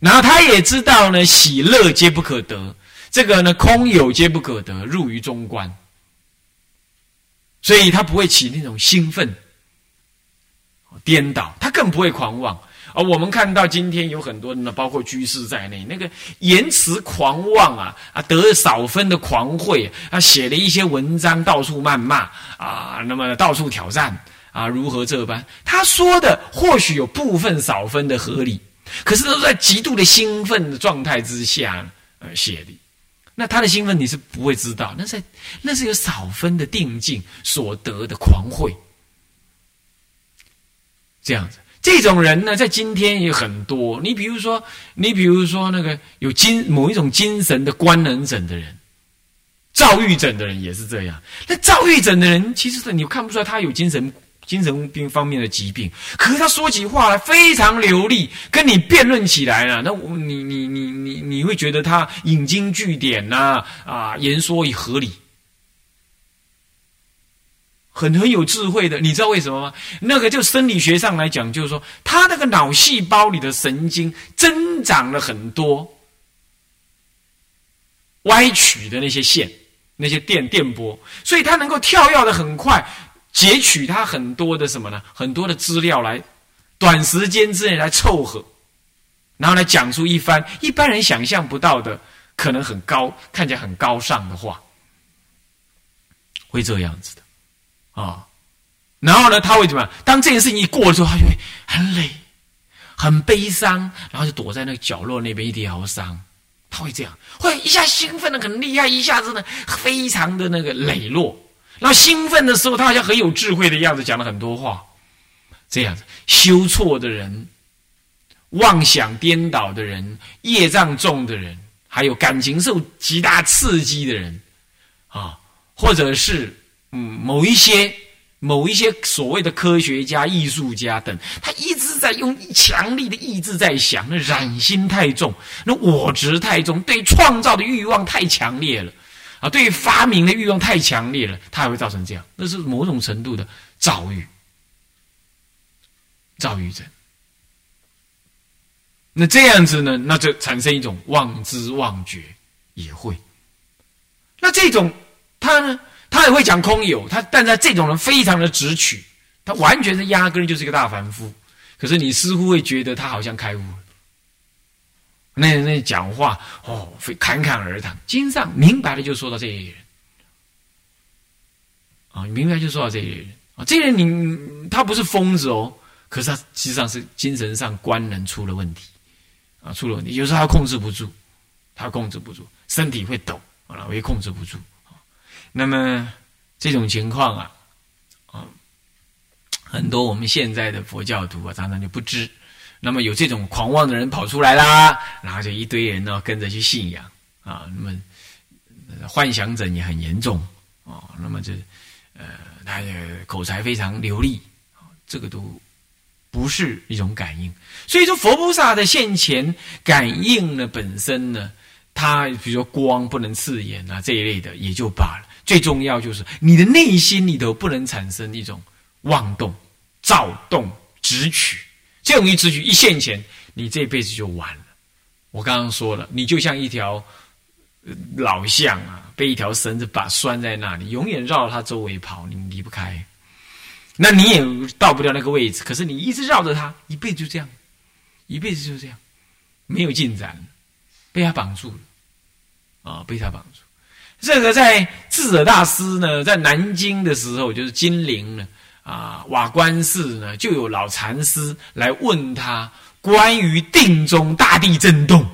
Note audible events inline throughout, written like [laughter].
然后他也知道呢，喜乐皆不可得，这个呢，空有皆不可得，入于中观。所以他不会起那种兴奋、颠倒，他更不会狂妄。而我们看到今天有很多人呢，包括居士在内，那个言辞狂妄啊啊，得少分的狂慧啊，写了一些文章到处谩骂啊，那么到处挑战啊，如何这般？他说的或许有部分少分的合理，可是都在极度的兴奋的状态之下呃写的。那他的兴奋你是不会知道，那是那是有少分的定境所得的狂慧，这样子。这种人呢，在今天也很多。你比如说，你比如说那个有精某一种精神的官能症的人，躁郁症的人也是这样。那躁郁症的人，其实你看不出来他有精神精神病方面的疾病，可是他说起话来非常流利，跟你辩论起来了，那我你你你你你会觉得他引经据典呐，啊，言说以合理。很很有智慧的，你知道为什么吗？那个就生理学上来讲，就是说，他那个脑细胞里的神经增长了很多歪曲的那些线、那些电电波，所以他能够跳跃的很快，截取他很多的什么呢？很多的资料来短时间之内来凑合，然后来讲出一番一般人想象不到的，可能很高、看起来很高尚的话，会这样子的。啊，然后呢，他会怎么样？当这件事情一过了之后，他就会很累、很悲伤，然后就躲在那个角落那边一疗伤。他会这样，会一下兴奋的很厉害，一下子呢非常的那个磊落。那兴奋的时候，他好像很有智慧的样子，讲了很多话。这样子，修错的人、妄想颠倒的人、业障重的人，还有感情受极大刺激的人，啊，或者是。嗯，某一些、某一些所谓的科学家、艺术家等，他一直在用强力的意志在想，那染心太重，那我执太重，对创造的欲望太强烈了啊，对于发明的欲望太强烈了，它还会造成这样，那是某种程度的躁郁、躁郁症。那这样子呢，那就产生一种妄知妄觉，也会。那这种他呢？他也会讲空有，他但在这种人非常的直取，他完全是压根就是一个大凡夫。可是你似乎会觉得他好像开悟了。那那讲话哦，会侃侃而谈，经上明白的就说到这些人啊，明白就说到这些人啊，这些人你他不是疯子哦，可是他实际上是精神上官能出了问题啊，出了问题，有时候他控制不住，他控制不住，身体会抖啊，我也控制不住。那么这种情况啊，啊，很多我们现在的佛教徒啊，常常就不知。那么有这种狂妄的人跑出来啦，然后就一堆人呢跟着去信仰啊。那么幻想症也很严重啊。那么这呃，他的口才非常流利，这个都不是一种感应。所以说，佛菩萨的现前感应呢，本身呢，他比如说光不能刺眼啊这一类的，也就罢了。最重要就是你的内心里头不能产生一种妄动、躁动、直取，这种一直取一现前，你这辈子就完了。我刚刚说了，你就像一条老象啊，被一条绳子把拴在那里，永远绕着它周围跑，你离不开。那你也到不了那个位置，可是你一直绕着它，一辈子就这样，一辈子就这样，没有进展，被它绑住了啊，被它绑住。这个在智者大师呢，在南京的时候，就是金陵呢，啊，瓦官寺呢，就有老禅师来问他关于定中大地震动、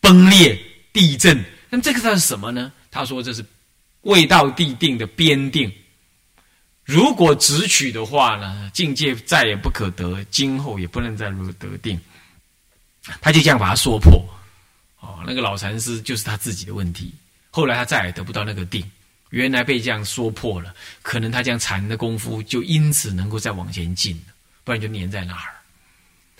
崩裂、地震，那么这个算什么呢？他说这是未到地定的边定，如果直取的话呢，境界再也不可得，今后也不能再如得定。他就这样把它说破，哦，那个老禅师就是他自己的问题。后来他再也得不到那个定，原来被这样说破了，可能他这样禅的功夫就因此能够再往前进，不然就粘在那儿。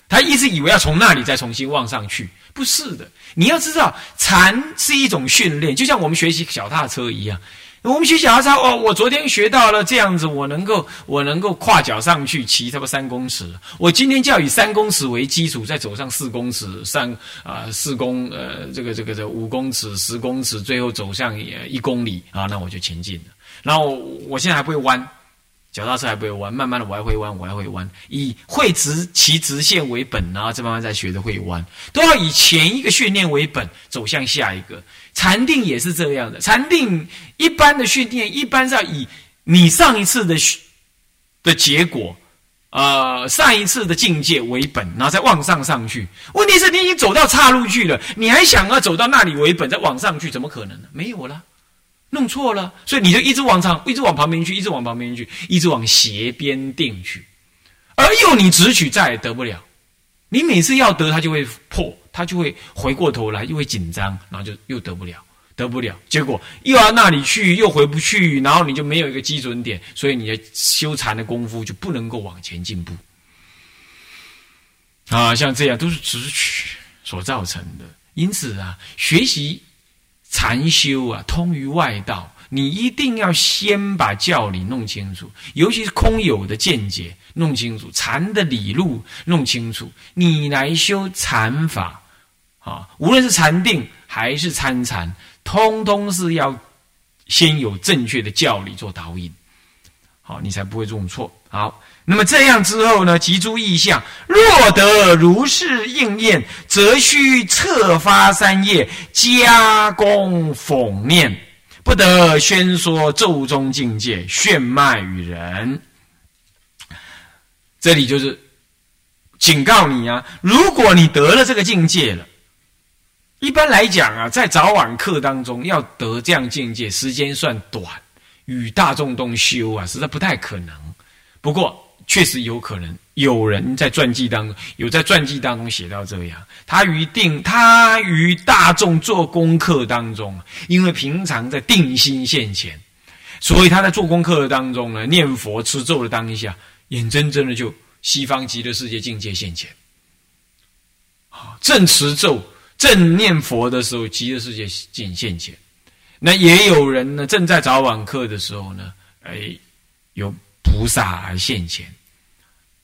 他一直以为要从那里再重新望上去，不是的。你要知道，禅是一种训练，就像我们学习小踏车一样，我们学脚踏车哦，我昨天学到了这样子，我能够我能够跨脚上去骑差不多三公尺。我今天就要以三公尺为基础，再走上四公尺，上啊四公呃这个这个这五公尺、十公尺，最后走向一公里啊，那我就前进了。然后我现在还不会弯。脚踏车还不会弯，慢慢的我还会弯，我还会弯。以会直骑直线为本啊，再慢慢再学的会弯，都要以前一个训练为本，走向下一个。禅定也是这样的，禅定一般的训练，一般是要以你上一次的的结果，呃，上一次的境界为本，然后再往上上去。问题是你已经走到岔路去了，你还想要走到那里为本，再往上去，怎么可能呢？没有了。弄错了，所以你就一直往上，一直往旁边去，一直往旁边去，一直往斜边定去，而又你直取再也得不了。你每次要得，它就会破，它就会回过头来，又会紧张，然后就又得不了，得不了。结果又要那里去，又回不去，然后你就没有一个基准点，所以你的修禅的功夫就不能够往前进步。啊，像这样都是直取所造成的。因此啊，学习。禅修啊，通于外道，你一定要先把教理弄清楚，尤其是空有的见解弄清楚，禅的理路弄清楚，你来修禅法啊，无论是禅定还是参禅，通通是要先有正确的教理做导引，好，你才不会种错。好。那么这样之后呢？集诸意象，若得如是应验，则须策发三业，加功讽念，不得宣说咒中境界，炫迈于人。这里就是警告你啊！如果你得了这个境界了，一般来讲啊，在早晚课当中要得这样境界，时间算短，与大众同修啊，实在不太可能。不过。确实有可能有人在传记当中有在传记当中写到这样，他于定他于大众做功课当中，因为平常在定心现前，所以他在做功课的当中呢，念佛持咒的当下，眼睁睁的就西方极乐世界境界现前。啊，正持咒正念佛的时候，极乐世界境现前。那也有人呢，正在早晚课的时候呢，哎，有。菩萨而现前，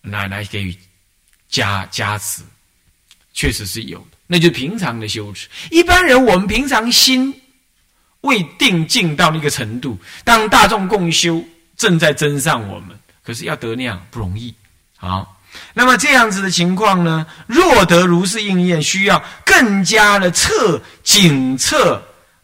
来来给予加加持，确实是有的。那就平常的修持。一般人，我们平常心未定静到那个程度，当大众共修，正在增上我们，可是要得那样不容易。好，那么这样子的情况呢？若得如是应验，需要更加的测警测。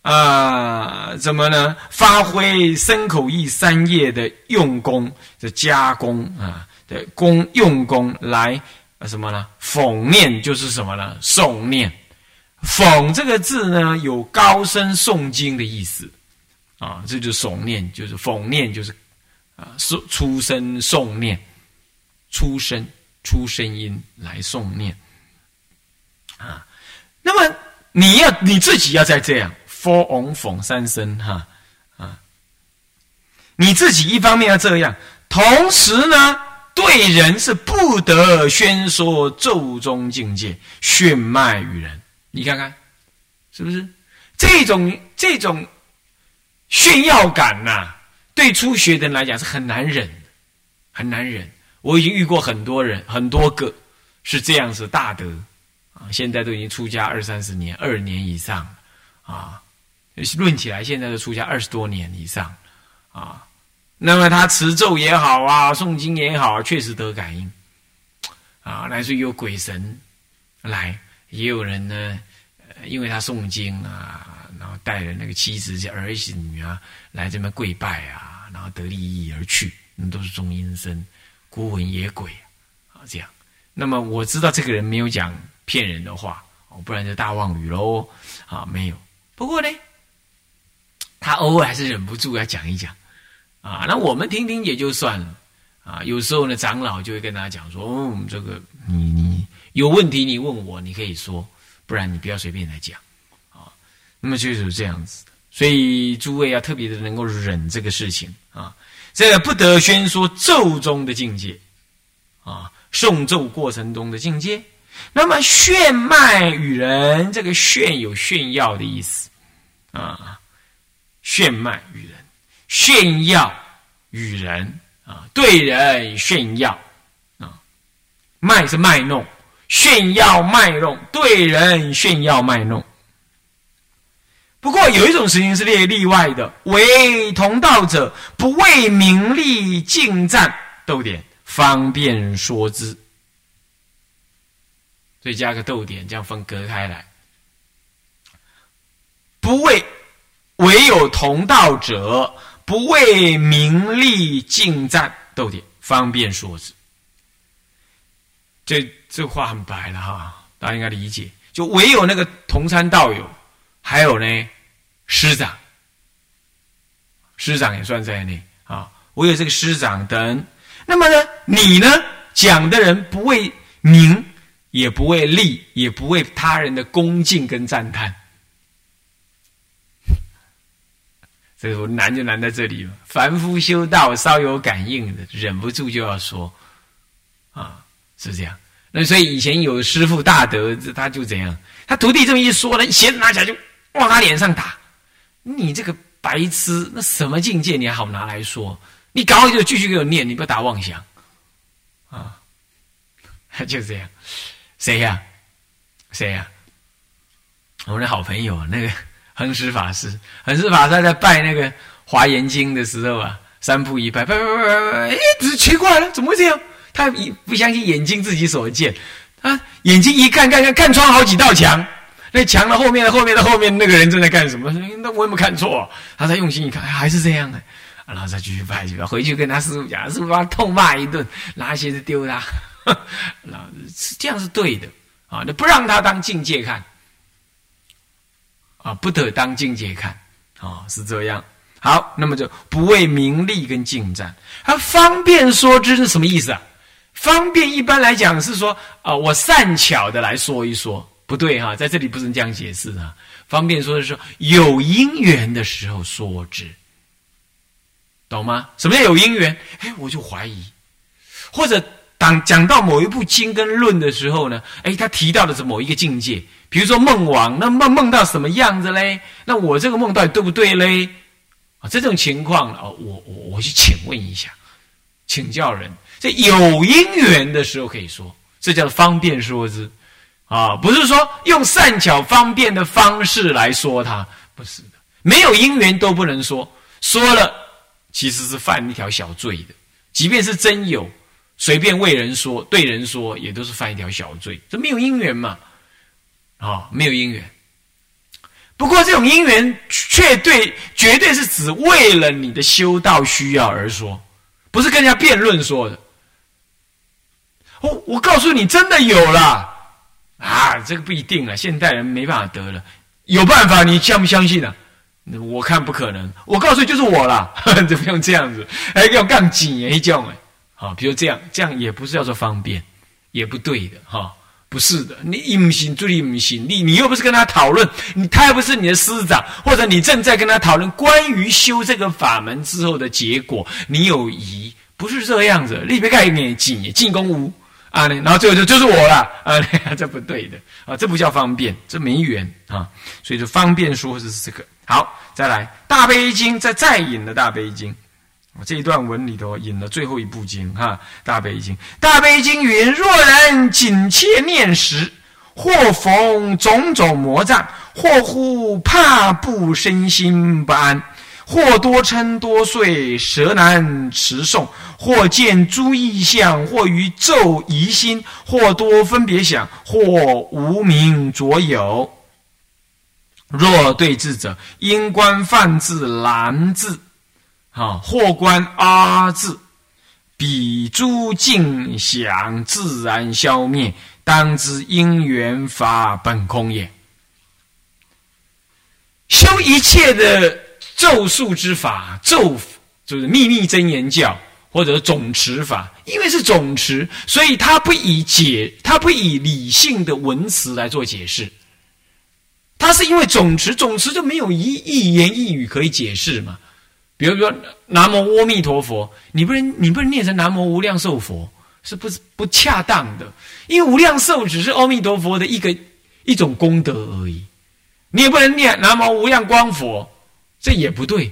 啊，怎么呢？发挥身口意三业的用功的加工啊，的功用功来什么呢？讽念就是什么呢？诵念。讽这个字呢，有高声诵经的意思啊，这就是诵念，就是讽念，就是啊，出出声诵念，出声出声音来诵念啊。那么你要你自己要在这样。佛翁讽三声哈啊，你自己一方面要这样，同时呢，对人是不得宣说咒中境界，炫迈于人。你看看，是不是这种这种炫耀感呐？对初学的人来讲是很难忍，很难忍。我已经遇过很多人，很多个是这样子大德啊，现在都已经出家二三十年、二年以上啊。论起来，现在都出家二十多年以上，啊，那么他持咒也好啊，诵经也好，确实得感应，啊，乃至有鬼神来，也有人呢，因为他诵经啊，然后带着那个妻子、儿媳女啊来这边跪拜啊，然后得利益而去，那都是中阴身、孤魂野鬼啊，这样。那么我知道这个人没有讲骗人的话，哦，不然就大妄语喽，啊，没有。不过呢。他偶尔还是忍不住要讲一讲，啊，那我们听听也就算了，啊，有时候呢，长老就会跟他讲说，哦，这个你你有问题你问我，你可以说，不然你不要随便来讲，啊，那么就是这样子，所以诸位要特别的能够忍这个事情啊，这个不得宣说咒中的境界，啊，诵咒过程中的境界，那么炫迈与人，这个炫有炫耀的意思，啊。炫迈于人，炫耀与人啊，对人炫耀啊，卖是卖弄，炫耀卖弄，对人炫耀卖弄。不过有一种事情是列例外的，为同道者不为名利竞战，逗点方便说之。所以加个逗点，这样分隔开来。不为唯有同道者，不为名利竞战，逗点方便说之。这这话很白了哈，大家应该理解。就唯有那个同参道友，还有呢。师长，师长也算在内啊。我有这个师长等，那么呢，你呢讲的人不为名，也不为利，也不为他人的恭敬跟赞叹。这个难就难在这里了。凡夫修道稍有感应的，忍不住就要说啊，是这样。那所以以前有师傅大德，他就怎样，他徒弟这么一说呢，鞋子拿起来就往他脸上打。你这个白痴，那什么境界你还好拿来说？你搞好就继续给我念，你不要打妄想啊！就这样，谁呀？谁呀？我们的好朋友那个恒师法师，恒师法师在拜那个华严经的时候啊，三步一拜，拜拜拜拜拜，哎，奇怪了，怎么会这样？他不相信眼睛自己所见啊，眼睛一看，看看看穿好几道墙。那墙的后面的后面的后面那个人正在干什么？那我有没有看错？他在用心一看，还是这样的。然后再继续拜去吧。回去跟他师傅讲，师傅把他痛骂一顿，拿鞋子丢他。[laughs] 然后这样是对的啊，那不让他当境界看啊，不得当境界看啊，是这样。好，那么就不为名利跟竞战，他方便说之是什么意思啊？方便一般来讲是说啊，我善巧的来说一说。不对哈，在这里不能这样解释啊。方便说的是有因缘的时候说之，懂吗？什么叫有因缘？哎，我就怀疑，或者当讲到某一部经跟论的时候呢，哎，他提到的是某一个境界，比如说梦王，那梦梦到什么样子嘞？那我这个梦到底对不对嘞？啊，这种情况哦，我我我去请问一下，请教人，这有因缘的时候可以说，这叫方便说之。啊，不是说用善巧方便的方式来说它，不是的，没有因缘都不能说，说了其实是犯一条小罪的。即便是真有，随便为人说、对人说，也都是犯一条小罪。这没有因缘嘛？啊，没有因缘。不过这种因缘，却对，绝对是指为了你的修道需要而说，不是跟人家辩论说的。我我告诉你，真的有了。啊，这个不一定啊，现代人没办法得了，有办法，你相不相信啊？我看不可能。我告诉你，就是我啦，[laughs] 就不用这样子，还要杠紧一种哎。好，比如这样，这样也不是叫做方便，也不对的哈，不是的。你隐行，注意唔行，你你又不是跟他讨论，你他又不是你的师长，或者你正在跟他讨论关于修这个法门之后的结果，你有疑，不是这个样子。你别盖眼进进攻屋。啊，然后最后就就是我了 [laughs] 啊，这不对的啊，这不叫方便，这没缘啊，所以就方便说是这个。好，再来大悲经，再再引的大悲经，这一段文里头引了最后一部经哈，大悲经，大悲经云：若人紧切念时，或逢种种魔障，或乎怕不身心不安。或多嗔多睡，舌难持诵；或见诸异象，或于咒疑心；或多分别想，或无名着有。若对治者，应观犯字难字，啊，或观阿字，彼诸境想自然消灭，当知因缘法本空也。修一切的。咒术之法，咒就是秘密真言教，或者总持法，因为是总持，所以他不以解，他不以理性的文词来做解释。他是因为总持，总持就没有一一言一语可以解释嘛。比如说南无阿弥陀佛，你不能你不能念成南无无量寿佛，是不是不恰当的？因为无量寿只是阿弥陀佛的一个一种功德而已，你也不能念南无无量光佛。这也不对，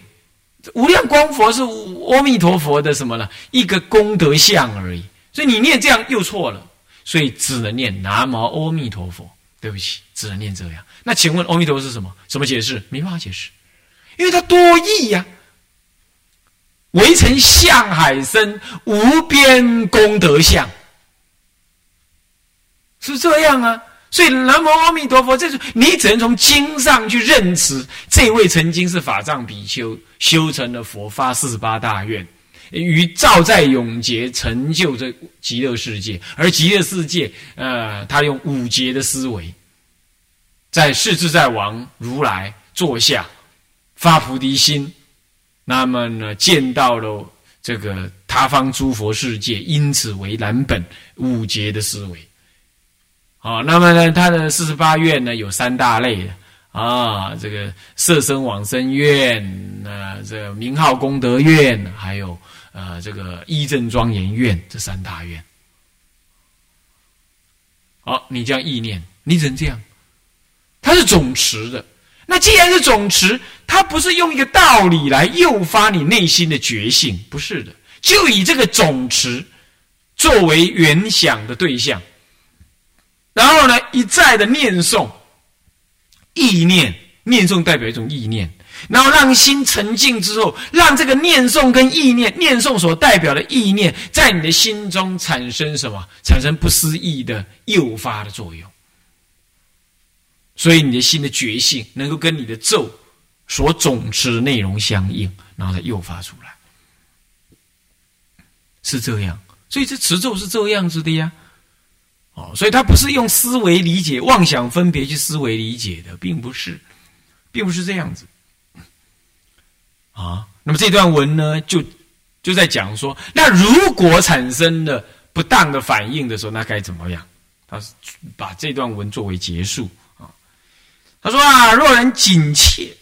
无量光佛是阿弥陀佛的什么呢？一个功德相而已。所以你念这样又错了，所以只能念南无阿弥陀佛。对不起，只能念这样。那请问阿弥陀佛是什么？什么解释？没办法解释，因为它多义呀。围城向海深，无边功德相，是这样啊。所以南无阿弥陀佛，这是你只能从经上去认识，这位曾经是法藏比丘，修成了佛，发四十八大愿，于照在永劫成就这极乐世界。而极乐世界，呃，他用五劫的思维，在世自在王如来坐下发菩提心，那么呢，见到了这个他方诸佛世界，因此为蓝本五劫的思维。啊，那么呢，他的四十八愿呢有三大类的啊，这个色身往生愿，那这个名号功德愿，还有呃这个一正庄严愿，这三大愿。好，你这样意念，你只能这样，它是总持的。那既然是总持，它不是用一个道理来诱发你内心的觉醒，不是的，就以这个总持作为原想的对象。然后呢，一再的念诵，意念念诵代表一种意念，然后让心沉静之后，让这个念诵跟意念念诵所代表的意念，在你的心中产生什么？产生不思议的诱发的作用。所以你的心的觉性能够跟你的咒所总持的内容相应，然后再诱发出来，是这样。所以这持咒是这样子的呀。哦，所以他不是用思维理解、妄想分别去思维理解的，并不是，并不是这样子。啊，那么这段文呢，就就在讲说，那如果产生了不当的反应的时候，那该怎么样？他是把这段文作为结束。他说啊，若人紧切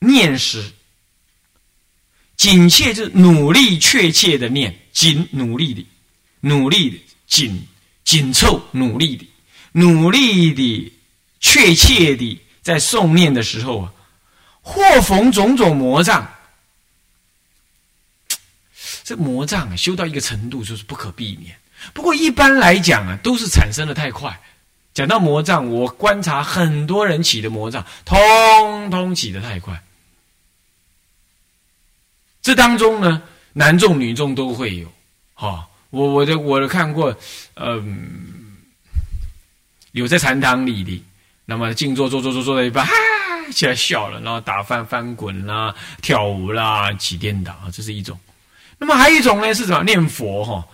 念时，紧切就是努力、确切的念，紧努力的、努力的、紧。紧凑、努力的、努力的、确切的，在诵念的时候啊，或逢种种魔障。[tsk] 这魔障啊，修到一个程度就是不可避免。不过一般来讲啊，都是产生的太快。讲到魔障，我观察很多人起的魔障，通通起的太快。这当中呢，男众女众都会有，哈。我我的我的看过，嗯，有在禅堂里的，那么静坐坐坐坐坐到一半，哈起来笑了，然后打翻翻滚啦，跳舞啦，起颠倒啊，这是一种。那么还有一种呢，是什么？念佛哈，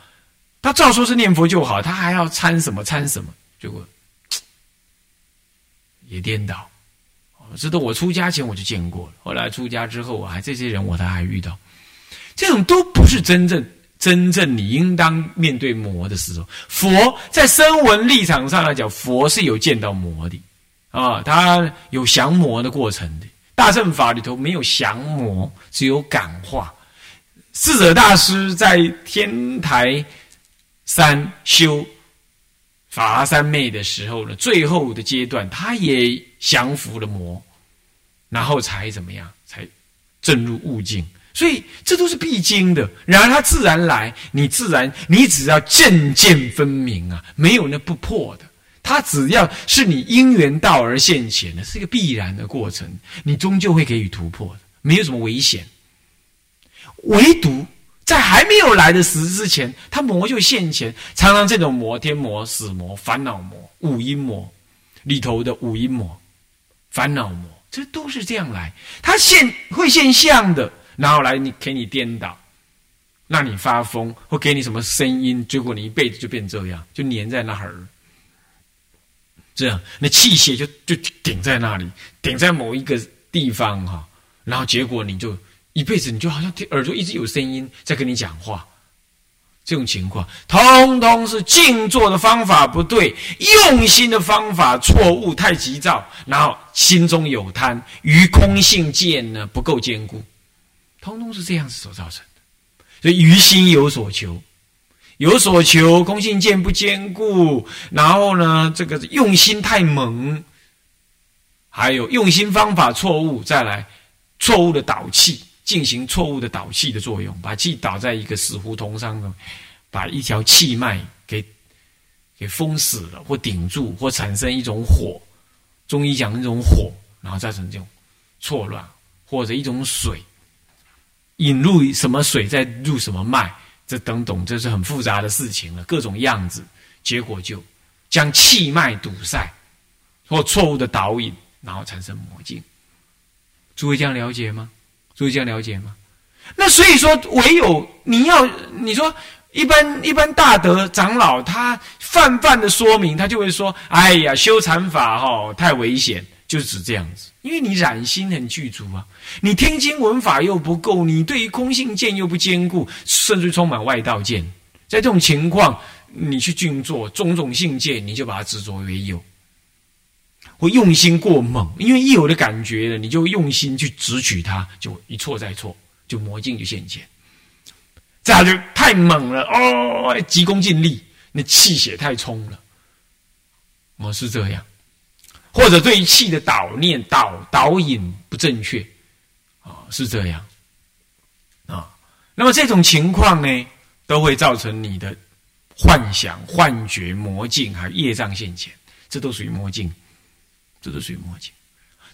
他照说是念佛就好，他还要参什么参什么，结果也颠倒。这都我出家前我就见过了，后来出家之后，我还这些人我他还遇到，这种都不是真正。真正你应当面对魔的时候，佛在声闻立场上来讲，佛是有见到魔的啊，他有降魔的过程的。大乘法里头没有降魔，只有感化。智者大师在天台山修法华三昧的时候呢，最后的阶段，他也降服了魔，然后才怎么样？才证入悟境。所以这都是必经的，然而他自然来，你自然你只要渐渐分明啊，没有那不破的。他只要是你因缘到而现前的，是一个必然的过程，你终究会给予突破的，没有什么危险。唯独在还没有来的时之前，它魔就现前。常常这种魔，天魔、死魔、烦恼魔、五阴魔里头的五阴魔、烦恼魔，这都是这样来，它现会现象的。然后来你给你颠倒，让你发疯，或给你什么声音，结果你一辈子就变这样，就黏在那儿。这样，那气血就就顶在那里，顶在某一个地方哈。然后结果你就一辈子，你就好像听耳朵一直有声音在跟你讲话。这种情况，通通是静坐的方法不对，用心的方法错误，太急躁，然后心中有贪，于空性见呢不够坚固。通通是这样子所造成的，所以于心有所求，有所求，空性见不坚固，然后呢，这个用心太猛，还有用心方法错误，再来错误的导气，进行错误的导气的作用，把气导在一个死胡同上，把一条气脉给给封死了，或顶住，或产生一种火，中医讲那种火，然后造成这种错乱，或者一种水引入什么水，再入什么脉，这等等，这是很复杂的事情了，各种样子，结果就将气脉堵塞，或错误的导引，然后产生魔镜。诸位这样了解吗？诸位这样了解吗？那所以说，唯有你要你说，一般一般大德长老，他泛泛的说明，他就会说：“哎呀，修禅法哈太危险，就是指这样子。因为你染心很具足啊，你听经闻法又不够，你对于空性见又不坚固，甚至充满外道见。在这种情况，你去静坐种种性见，你就把它执着为有。”会用心过猛，因为一有的感觉了，你就用心去直取它，就一错再错，就魔镜就现前。这样就太猛了哦，急功近利，那气血太冲了，哦是这样，或者对于气的导念导导引不正确，啊是这样，啊，那么这种情况呢，都会造成你的幻想、幻觉、魔镜还有业障现前，这都属于魔镜。这都属于魔境，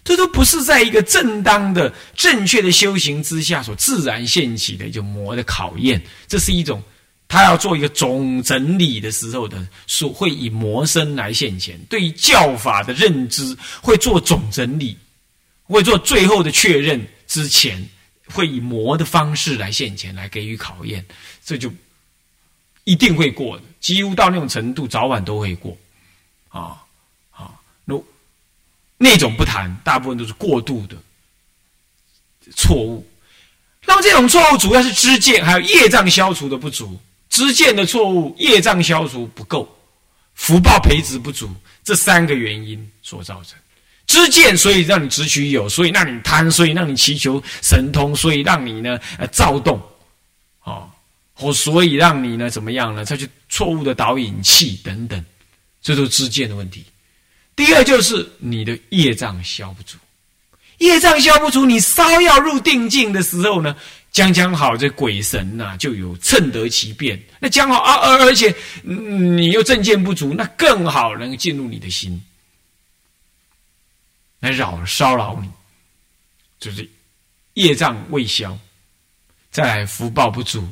这都不是在一个正当的、正确的修行之下所自然现起的，就魔的考验。这是一种他要做一个总整理的时候的，所会以魔身来现前，对于教法的认知会做总整理，会做最后的确认之前，会以魔的方式来现前，来给予考验。这就一定会过的，几乎到那种程度，早晚都会过啊。那那种不谈，大部分都是过度的错误。那么这种错误主要是知见还有业障消除的不足，知见的错误、业障消除不够、福报培植不足，这三个原因所造成。知见所以让你执取有，所以让你贪，所以让你祈求神通，所以让你呢呃躁动，哦，或所以让你呢怎么样呢？他就错误的导引气等等，这都是知见的问题。第二就是你的业障消不足，业障消不足，你稍要入定境的时候呢，将将好这鬼神呐就有趁得其便，那将好啊而而且你又正见不足，那更好能进入你的心，来扰骚扰你，就是业障未消，再来福报不足，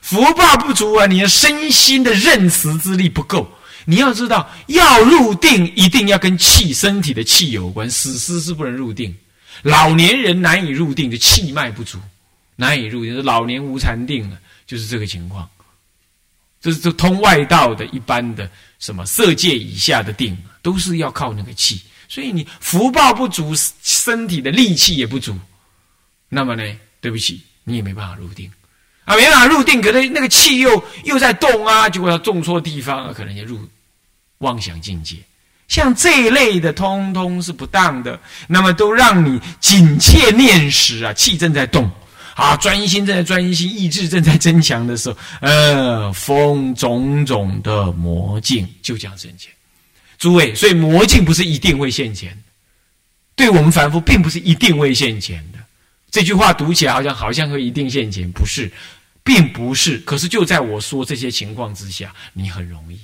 福报不足啊，你的身心的认识之力不够。你要知道，要入定一定要跟气、身体的气有关。死尸是不能入定，老年人难以入定，就气脉不足，难以入定。老年无禅定了，就是这个情况。这是通外道的一般的什么色界以下的定，都是要靠那个气。所以你福报不足，身体的力气也不足，那么呢，对不起，你也没办法入定。啊，没办法入定，可能那个气又又在动啊，结果要种错地方，可能也入。妄想境界，像这一类的，通通是不当的。那么都让你紧切念时啊，气正在动啊，专心正在专心，意志正在增强的时候，呃，风种种的魔镜就将现前。诸位，所以魔镜不是一定会现前，对我们凡夫并不是一定会现前的。这句话读起来好像好像会一定现前，不是，并不是。可是就在我说这些情况之下，你很容易。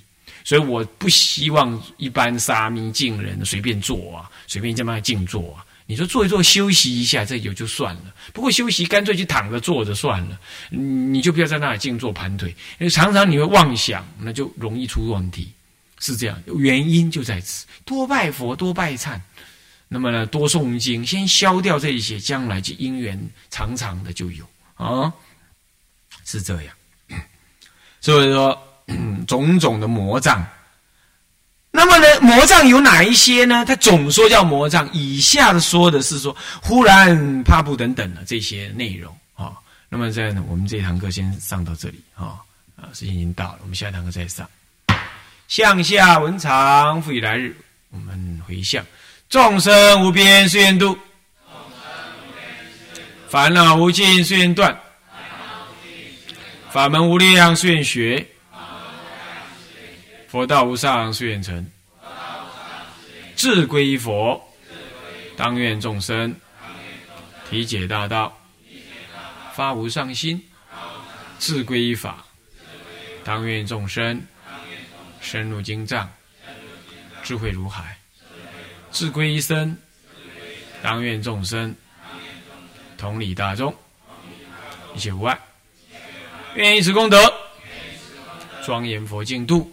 所以我不希望一般沙弥静人随便坐啊，随便这么静坐啊。你说坐一坐休息一下，这有就算了。不过休息干脆就躺着坐着算了，你就不要在那里静坐盘腿，因为常常你会妄想，那就容易出问题。是这样，原因就在此。多拜佛，多拜忏，那么呢，多诵经，先消掉这一些，将来就因缘长长的就有啊。是这样，[coughs] 所以说。[clears throat] 种种的魔障，那么呢？魔障有哪一些呢？他总说叫魔障，以下的说的是说忽然怕不等等的这些内容啊。那么在，我们这堂课先上到这里啊啊，时间已经到了，我们下一堂课再上。向下文长复以来日，我们回向众生无边誓愿度，烦恼无尽誓愿断，法门无量誓愿学。佛道无上誓愿成，志归依佛，当愿众生体解大道，发无上心，智归依法，当愿众生深入经藏，智慧如海；智归依僧，当愿众生同理大众，一切无碍。愿以此功德，庄严佛净土，